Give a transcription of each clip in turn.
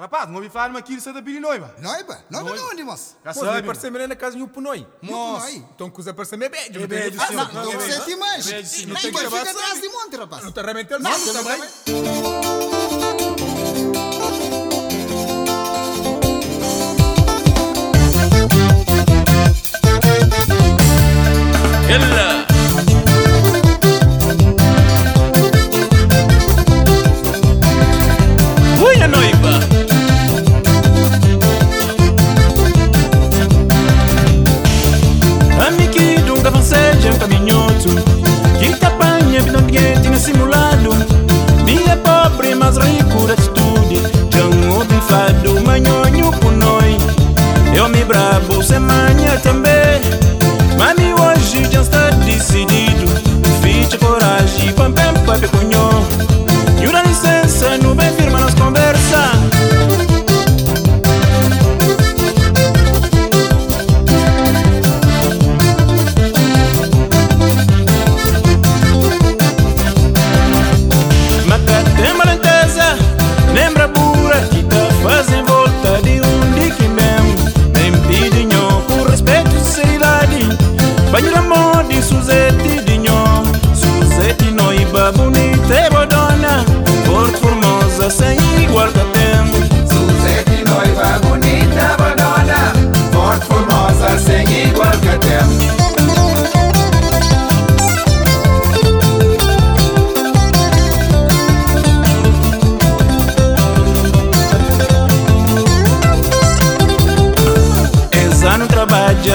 Rapaz, não ouvi falar uma quilo da Biri Noiba. Noiba? Noiba não, Animos. Já sabe. Vai parecer melhor na casa de um punoi. Nossa. Então coisa parece meio melhor ah, É bem, senhor. Não sei se mais. Não tem que ficar atrás de monte, rapaz. Não tá tem realmente ele. Não.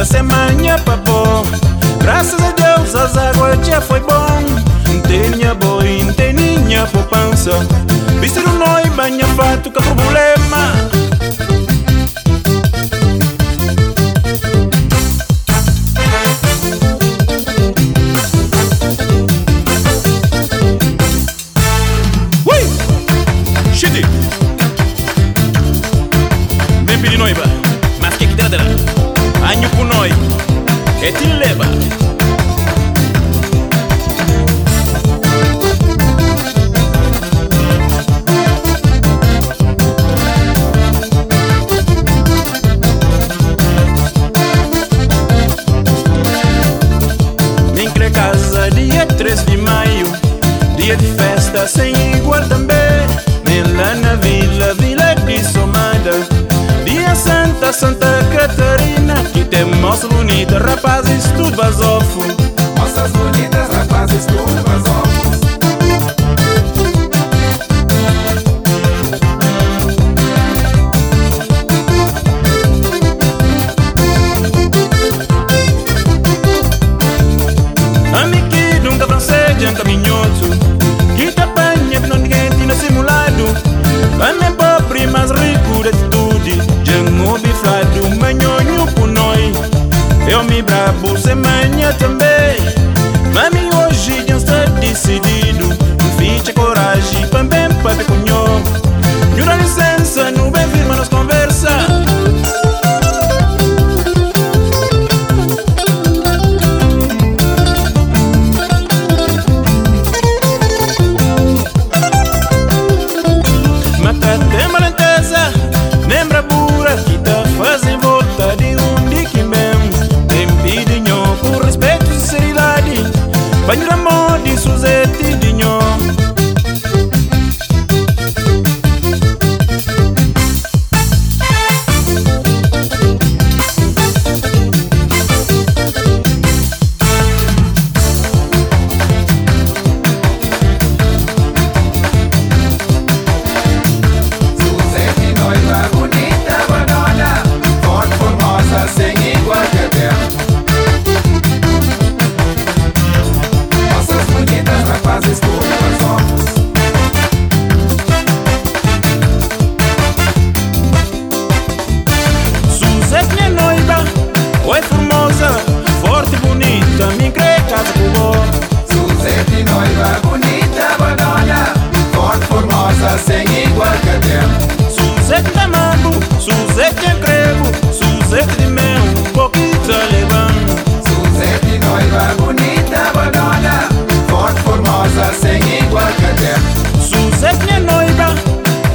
Semanha semana papou. Graças a Deus as águas já foi bom. Tenha boi, teninha poupança. Vestido noi, banha fato, que problema. Ui! Chidi! e ti leva Santa Catarina. Que tem moças bonitas, rapazes, tudo basofo. Moças bonitas, rapazes, tudo Sete de mel, um pouquinho alemão Suzete de noiva, bonita, badona Forte, formosa, sem igual cadê Suzete de noiva,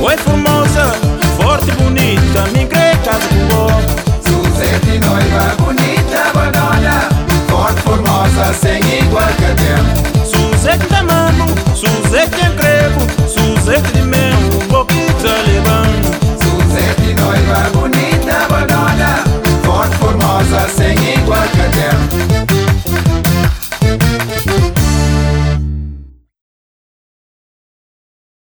oi formosa Forte, bonita, me greta do Suzete de noiva, bonita, badona Forte, formosa, sem igual cadê Suzete de mano, Suzete de crevo Suzete de mel,